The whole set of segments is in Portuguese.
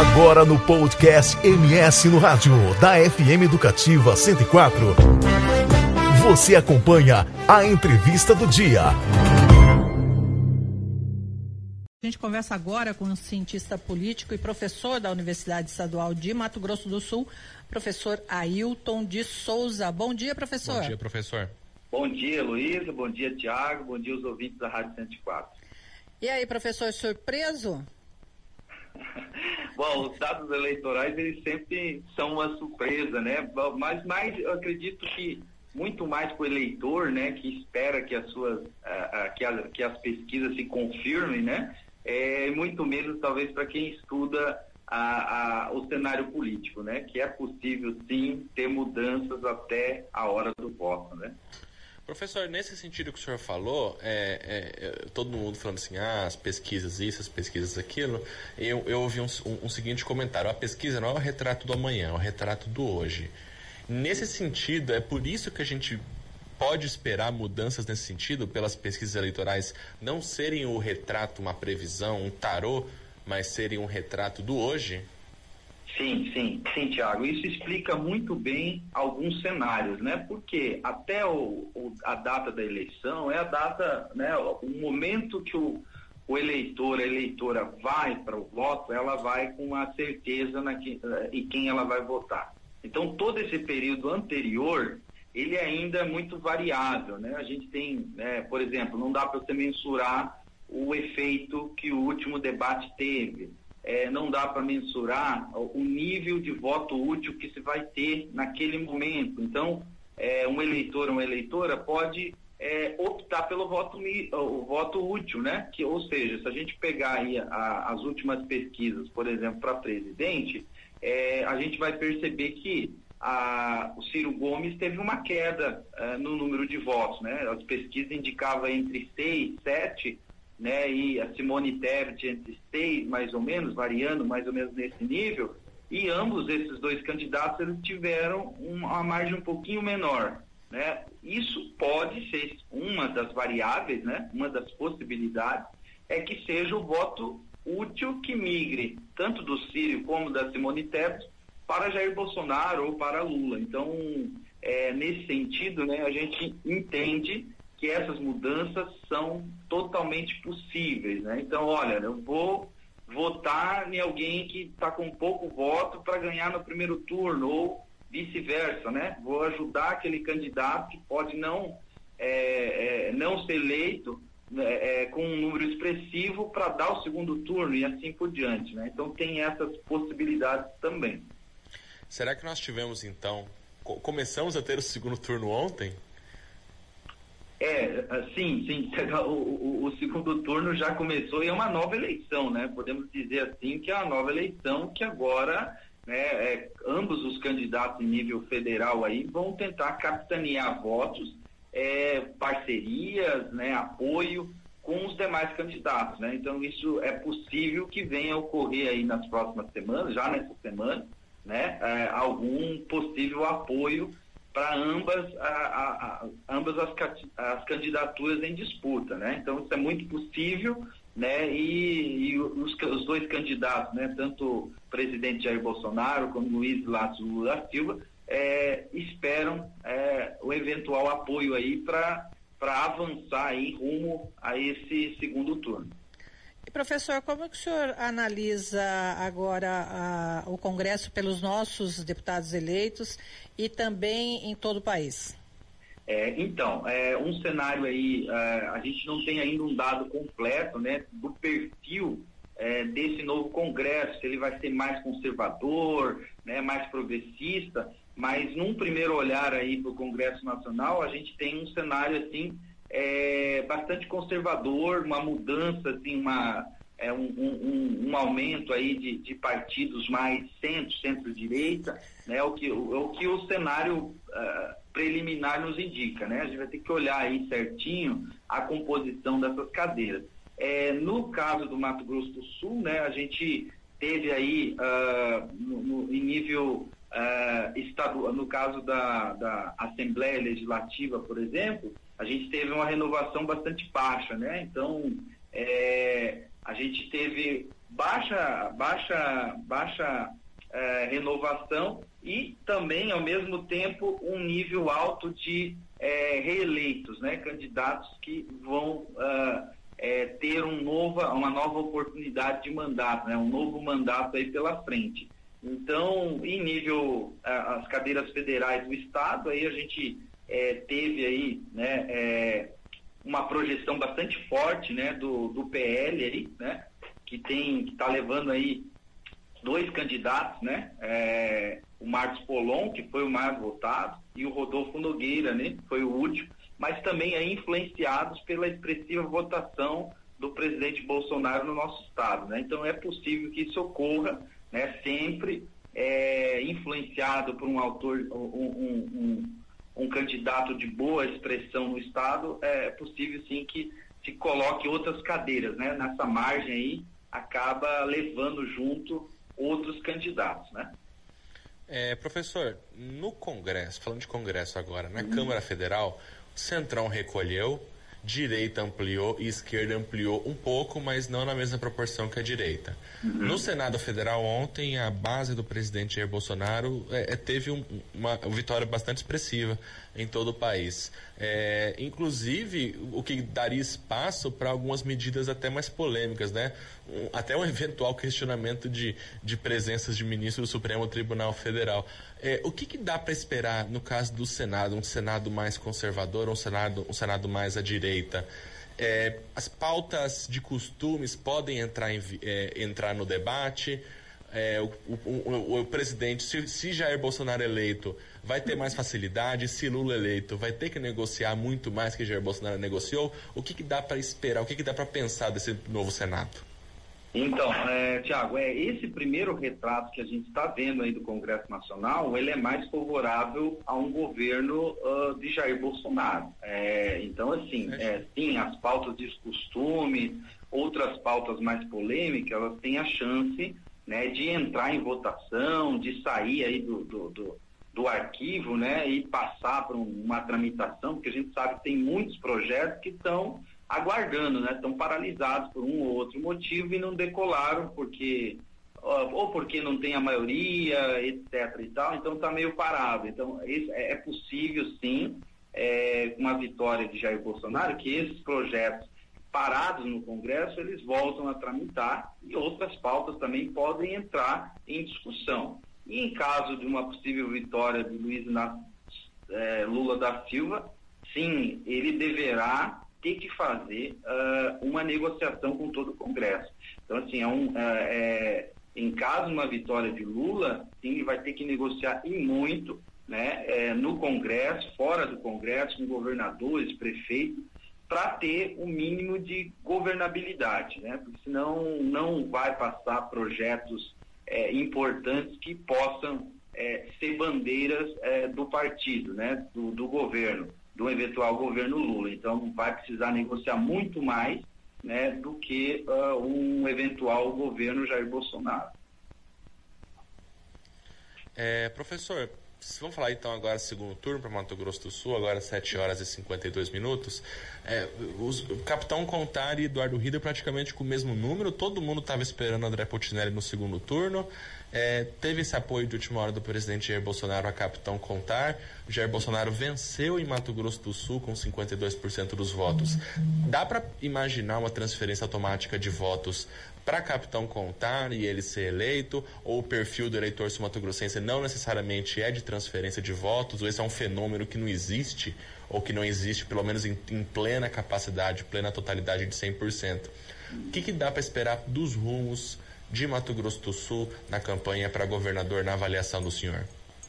Agora no podcast MS no Rádio, da FM Educativa 104. Você acompanha a entrevista do dia. A gente conversa agora com um cientista político e professor da Universidade Estadual de Mato Grosso do Sul, professor Ailton de Souza. Bom dia, professor. Bom dia, professor. Bom dia, Luísa. Bom dia, Tiago. Bom dia, os ouvintes da Rádio 104. E aí, professor, surpreso? Bom, os dados eleitorais, eles sempre são uma surpresa, né? Mas mais, eu acredito que muito mais para o eleitor, né, que espera que as suas, que, a, que as pesquisas se confirmem, né? é, muito menos talvez para quem estuda a, a, o cenário político, né? Que é possível sim ter mudanças até a hora do voto, né? Professor, nesse sentido que o senhor falou, é, é, é, todo mundo falando assim, ah, as pesquisas isso, as pesquisas aquilo, eu, eu ouvi um, um, um, seguinte comentário, a pesquisa não é o retrato do amanhã, é o retrato do hoje. Nesse sentido, é por isso que a gente pode esperar mudanças nesse sentido, pelas pesquisas eleitorais não serem o retrato, uma previsão, um tarô, mas serem um retrato do hoje? Sim, sim, sim, Tiago. Isso explica muito bem alguns cenários, né? Porque até o, o, a data da eleição é a data, né? O momento que o, o eleitor, a eleitora vai para o voto, ela vai com a certeza na que, uh, em quem ela vai votar. Então, todo esse período anterior ele ainda é muito variável, né? A gente tem, né, por exemplo, não dá para você mensurar o efeito que o último debate teve. É, não dá para mensurar o nível de voto útil que se vai ter naquele momento. Então, é, um eleitor ou uma eleitora pode é, optar pelo voto, o voto útil, né? Que, ou seja, se a gente pegar aí a, as últimas pesquisas, por exemplo, para presidente, é, a gente vai perceber que a, o Ciro Gomes teve uma queda uh, no número de votos, né? As pesquisas indicavam entre 6, 7, né? E a Simone Tebet entre 6, mais ou menos, variando mais ou menos nesse nível. E ambos esses dois candidatos eles tiveram uma margem um pouquinho menor, né? Isso pode ser uma das variáveis, né? Uma das possibilidades é que seja o voto útil que migre tanto do Ciro como da Simone Tebet para Jair Bolsonaro ou para Lula. Então, é, nesse sentido, né, a gente entende que essas mudanças são totalmente possíveis. Né? Então, olha, eu vou votar em alguém que está com pouco voto para ganhar no primeiro turno, ou vice-versa, né? Vou ajudar aquele candidato que pode não, é, é, não ser eleito né, é, com um número expressivo para dar o segundo turno e assim por diante, né? Então tem essas possibilidades também. Será que nós tivemos então, começamos a ter o segundo turno ontem? É, sim, sim. O, o, o, segundo turno já começou e é uma nova eleição, né? Podemos dizer assim que é uma nova eleição que agora, né, é, ambos os candidatos em nível federal aí vão tentar capitanear votos, é, parcerias, né, apoio com os demais candidatos, né? Então isso é possível que venha a ocorrer aí nas próximas semanas, já nessa semana, né, é, algum possível apoio para ambas, ambas as, as, candidaturas em disputa. Né? Então, isso é muito possível, né? e, e os, os, dois candidatos, né? tanto o presidente Jair Bolsonaro como Luiz Lácio Lula Silva, é, esperam é, o eventual apoio aí para avançar aí rumo a esse segundo turno. Professor, como que o senhor analisa agora a, o Congresso pelos nossos deputados eleitos e também em todo o país? É, então, é, um cenário aí, é, a gente não tem ainda um dado completo né, do perfil é, desse novo Congresso, se ele vai ser mais conservador, né, mais progressista, mas num primeiro olhar aí para o Congresso Nacional, a gente tem um cenário assim é, bastante conservador, uma mudança, assim, uma, é, um, um, um, aumento aí de, de, partidos mais centro, centro-direita, né, o, que, o, o que o cenário uh, preliminar nos indica. Né? A gente vai ter que olhar aí certinho a composição dessas cadeiras. É, no caso do Mato Grosso do Sul, né, a gente teve aí uh, no, no, em nível uh, estadual, no caso da, da Assembleia Legislativa, por exemplo, a gente teve uma renovação bastante baixa, né? Então, é, a gente teve baixa, baixa, baixa é, renovação e também, ao mesmo tempo, um nível alto de é, reeleitos, né? candidatos que vão uh, ter um nova, uma nova oportunidade de mandato, né? um novo mandato aí pela frente. Então, em nível, uh, as cadeiras federais do Estado, aí a gente é, teve aí, né, é, uma projeção bastante forte, né, do, do PL aí, né, que tem, que está levando aí dois candidatos, né, é, o Marcos Polon, que foi o mais votado, e o Rodolfo Nogueira, né, que foi o último, mas também aí influenciados pela expressiva votação do presidente Bolsonaro no nosso estado, né, então é possível que isso ocorra, né, sempre é, influenciado por um autor, um, um um candidato de boa expressão no Estado, é possível sim que se coloque outras cadeiras, né? Nessa margem aí, acaba levando junto outros candidatos, né? É, professor, no Congresso, falando de Congresso agora, na. Câmara Federal, o Centrão recolheu, direita ampliou e esquerda ampliou um pouco, mas não na mesma proporção que a direita. Uhum. No Senado Federal ontem, a base do presidente Jair Bolsonaro é, é, teve um, uma vitória bastante expressiva em todo o país. É, inclusive, o que daria espaço para algumas medidas até mais polêmicas, né? Um, até um eventual questionamento de, de presenças de ministros do Supremo Tribunal Federal. É, o que, que dá para esperar no caso do Senado? Um Senado mais conservador, um Senado, um Senado mais à direita? É, as pautas de costumes podem entrar, em, é, entrar no debate? É, o, o, o, o, presidente, se, se Jair Bolsonaro eleito, vai ter mais facilidade, se Lula eleito, vai ter que negociar muito mais que Jair Bolsonaro negociou. O que, que dá para esperar, o que, que dá para pensar desse novo Senado? Então, é, Tiago, é, esse primeiro retrato que a gente está vendo aí do Congresso Nacional, ele é mais favorável a um governo uh, de Jair Bolsonaro. É, então, assim, é, sim, as pautas de costume, outras pautas mais polêmicas, elas têm a chance né, de entrar em votação, de sair aí do, do, do, do arquivo, né, e passar para uma tramitação, porque a gente sabe que tem muitos projetos que estão aguardando, né, estão paralisados por um ou outro motivo e não decolaram porque ou porque não tem a maioria, etc e tal, então está meio parado. Então, é, é possível sim, é, uma vitória de Jair Bolsonaro, que esses projetos parados no Congresso, eles voltam a tramitar e outras pautas também podem entrar em discussão. E em caso de uma possível vitória de Luiz é, Lula da Silva, sim, ele deverá ter que fazer uh, uma negociação com todo o Congresso. Então, assim, é um, uh, é, em caso de uma vitória de Lula, sim, ele vai ter que negociar e muito né, é, no Congresso, fora do Congresso, com governadores, prefeitos, para ter o um mínimo de governabilidade, né? Porque senão não vai passar projetos é, importantes que possam é, ser bandeiras é, do partido, né? Do, do, governo, do eventual governo Lula. Então vai precisar negociar muito mais, né? Do que uh, um eventual governo Jair Bolsonaro. É, professor, Vamos falar então agora segundo turno para Mato Grosso do Sul, agora 7 horas e 52 minutos. É, os, o Capitão Contar e Eduardo Rida praticamente com o mesmo número, todo mundo estava esperando André Putinelli no segundo turno. É, teve esse apoio de última hora do presidente Jair Bolsonaro a Capitão Contar. Jair Bolsonaro venceu em Mato Grosso do Sul com 52% dos votos. Dá para imaginar uma transferência automática de votos para Capitão Contar e ele ser eleito? Ou o perfil do eleitor sumatogrossense não necessariamente é de transferência de votos? Ou esse é um fenômeno que não existe? Ou que não existe, pelo menos em, em plena capacidade, plena totalidade de 100%? O que, que dá para esperar dos rumos? De Mato Grosso do Sul na campanha para governador na avaliação do senhor?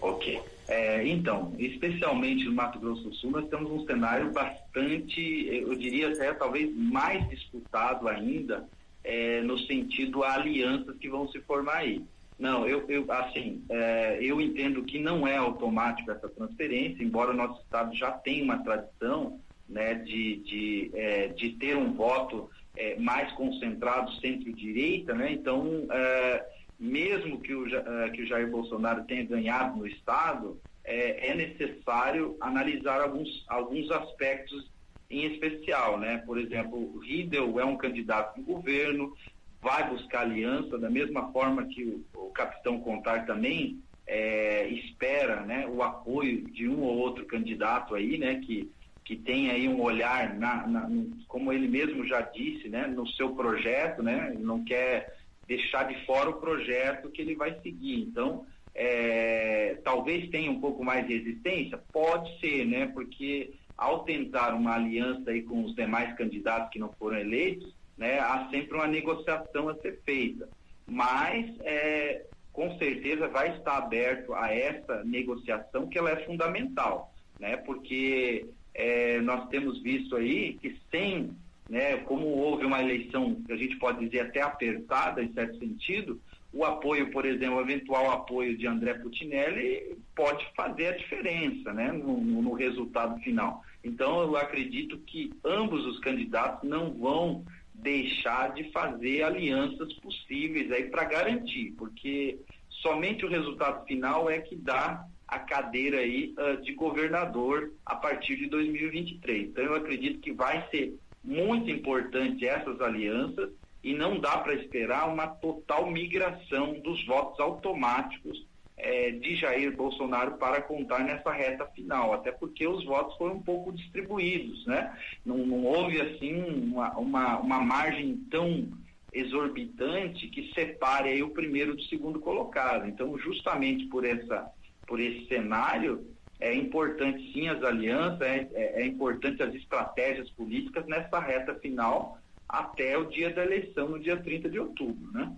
Ok. É, então, especialmente no Mato Grosso do Sul, nós temos um cenário bastante, eu diria até talvez mais disputado ainda, é, no sentido a alianças que vão se formar aí. Não, eu, eu assim, é, eu entendo que não é automático essa transferência, embora o nosso estado já tenha uma tradição né, de, de, é, de ter um voto é, mais concentrado centro-direita, né? Então, é, mesmo que o, é, que o Jair Bolsonaro tenha ganhado no Estado, é, é, necessário analisar alguns, alguns aspectos em especial, né? Por exemplo, o Riedel é um candidato do governo, vai buscar aliança, da mesma forma que o, o capitão Contar também é, espera né, o apoio de um ou outro candidato aí, né, que, que tem aí um olhar, na, na, como ele mesmo já disse, né, no seu projeto, né, ele não quer deixar de fora o projeto que ele vai seguir. Então, é, talvez tenha um pouco mais de resistência? Pode ser, né, porque ao tentar uma aliança aí com os demais candidatos que não foram eleitos, né, há sempre uma negociação a ser feita. Mas, é, com certeza, vai estar aberto a essa negociação, que ela é fundamental, né, porque é, nós temos visto aí que sem, né, como houve uma eleição, que a gente pode dizer até apertada, em certo sentido, o apoio, por exemplo, o eventual apoio de André Putinelli pode fazer a diferença né, no, no, resultado final. Então, eu acredito que ambos os candidatos não vão deixar de fazer alianças possíveis aí para garantir, porque somente o resultado final é que dá a cadeira aí uh, de governador a partir de 2023. Então, eu acredito que vai ser muito importante essas alianças e não dá para esperar uma total migração dos votos automáticos é, de Jair Bolsonaro para contar nessa reta final, até porque os votos foram um pouco distribuídos, né? Não, não houve assim uma, uma, uma, margem tão exorbitante que separe aí o primeiro do segundo colocado. Então, justamente por essa por esse cenário, é importante sim as alianças, é, é, é importante as estratégias políticas nessa reta final até o dia da eleição, no dia 30 de outubro, né?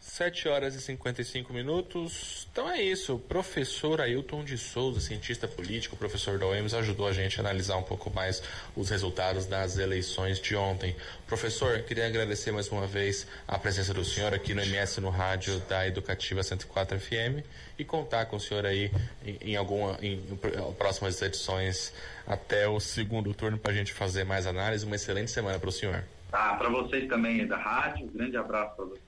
7 horas e 55 minutos. Então é isso. O professor Ailton de Souza, cientista político, professor da UEMS, ajudou a gente a analisar um pouco mais os resultados das eleições de ontem. Professor, queria agradecer mais uma vez a presença do senhor aqui no MS no rádio da Educativa 104 FM e contar com o senhor aí em, em alguma em, em próximas edições até o segundo turno para a gente fazer mais análise. Uma excelente semana para o senhor. Tá, para vocês também da rádio. Um grande abraço para vocês.